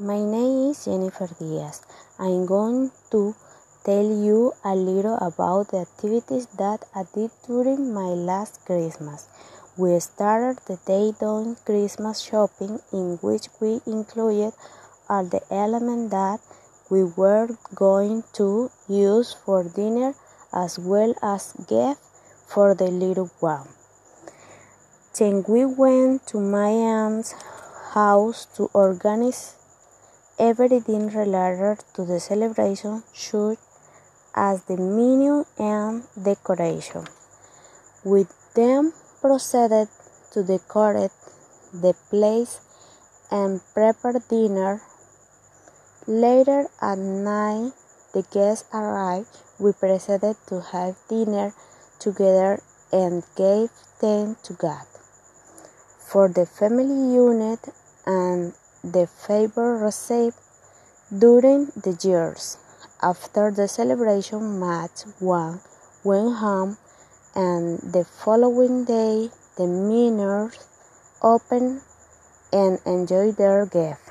My name is Jennifer Diaz. I'm going to tell you a little about the activities that I did during my last Christmas. We started the day doing Christmas shopping, in which we included all the elements that we were going to use for dinner as well as gifts for the little one. Then we went to my aunt's house to organize everything related to the celebration, such as the menu and decoration. We then proceeded to decorate the place and prepare dinner. Later at night, the guests arrived. We proceeded to have dinner together and gave thanks to God for the family unit and the favor received during the years. After the celebration, Matt one went home, and the following day the minors opened and enjoyed their gift.